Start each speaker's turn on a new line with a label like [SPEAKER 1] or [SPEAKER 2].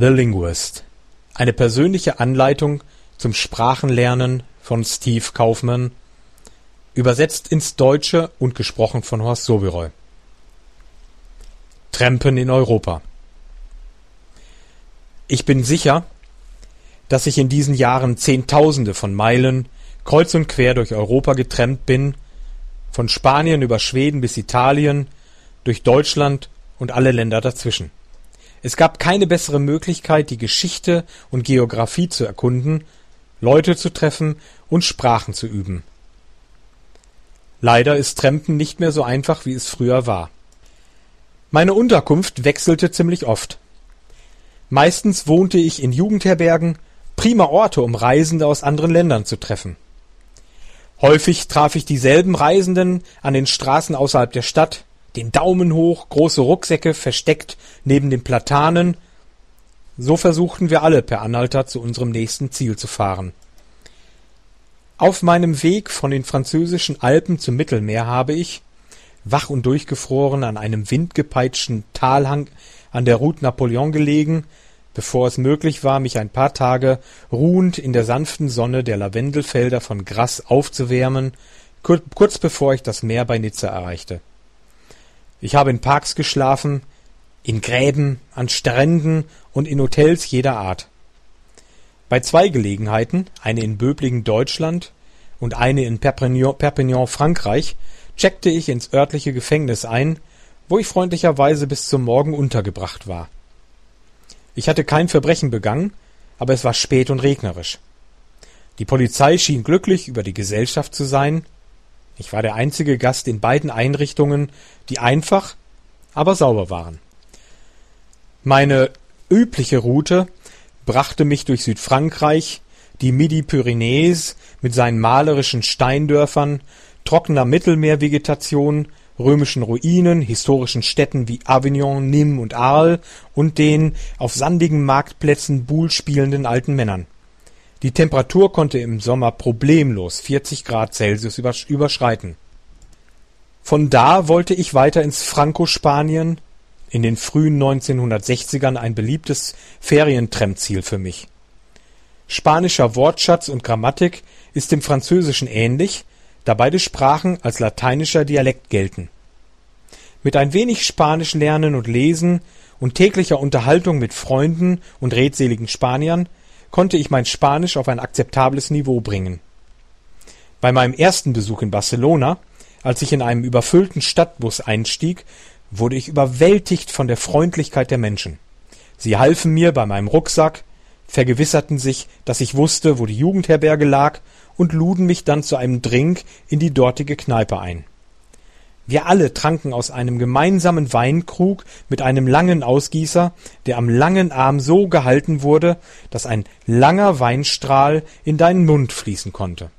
[SPEAKER 1] The Linguist. Eine persönliche Anleitung zum Sprachenlernen von Steve Kaufmann. Übersetzt ins Deutsche und gesprochen von Horst Soberoy. Trampen in Europa. Ich bin sicher, dass ich in diesen Jahren Zehntausende von Meilen kreuz und quer durch Europa getrennt bin, von Spanien über Schweden bis Italien, durch Deutschland und alle Länder dazwischen. Es gab keine bessere Möglichkeit, die Geschichte und Geographie zu erkunden, Leute zu treffen und Sprachen zu üben. Leider ist Trampen nicht mehr so einfach, wie es früher war. Meine Unterkunft wechselte ziemlich oft. Meistens wohnte ich in Jugendherbergen, prima Orte, um Reisende aus anderen Ländern zu treffen. Häufig traf ich dieselben Reisenden an den Straßen außerhalb der Stadt, den Daumen hoch, große Rucksäcke versteckt neben den Platanen. So versuchten wir alle per Anhalter zu unserem nächsten Ziel zu fahren. Auf meinem Weg von den französischen Alpen zum Mittelmeer habe ich, wach und durchgefroren, an einem windgepeitschten Talhang an der Route Napoleon gelegen, bevor es möglich war, mich ein paar Tage ruhend in der sanften Sonne der Lavendelfelder von Grasse aufzuwärmen, kurz bevor ich das Meer bei Nizza erreichte. Ich habe in Parks geschlafen, in Gräben, an Stränden und in Hotels jeder Art. Bei zwei Gelegenheiten, eine in Böblingen Deutschland und eine in Perpignan Frankreich, checkte ich ins örtliche Gefängnis ein, wo ich freundlicherweise bis zum Morgen untergebracht war. Ich hatte kein Verbrechen begangen, aber es war spät und regnerisch. Die Polizei schien glücklich über die Gesellschaft zu sein, ich war der einzige Gast in beiden Einrichtungen, die einfach, aber sauber waren. Meine übliche Route brachte mich durch Südfrankreich, die Midi-Pyrenäes mit seinen malerischen Steindörfern, trockener Mittelmeervegetation, römischen Ruinen, historischen Städten wie Avignon, Nîmes und Arles und den auf sandigen Marktplätzen Boule spielenden alten Männern. Die Temperatur konnte im Sommer problemlos 40 Grad Celsius überschreiten. Von da wollte ich weiter ins Franco-Spanien, in den frühen 1960ern ein beliebtes Ferientramziel für mich. Spanischer Wortschatz und Grammatik ist dem Französischen ähnlich, da beide Sprachen als lateinischer Dialekt gelten. Mit ein wenig Spanisch lernen und lesen und täglicher Unterhaltung mit Freunden und redseligen Spaniern konnte ich mein Spanisch auf ein akzeptables Niveau bringen. Bei meinem ersten Besuch in Barcelona, als ich in einem überfüllten Stadtbus einstieg, wurde ich überwältigt von der Freundlichkeit der Menschen. Sie halfen mir bei meinem Rucksack, vergewisserten sich, dass ich wusste, wo die Jugendherberge lag, und luden mich dann zu einem Drink in die dortige Kneipe ein. Wir alle tranken aus einem gemeinsamen Weinkrug mit einem langen Ausgießer, der am langen Arm so gehalten wurde, dass ein langer Weinstrahl in deinen Mund fließen konnte.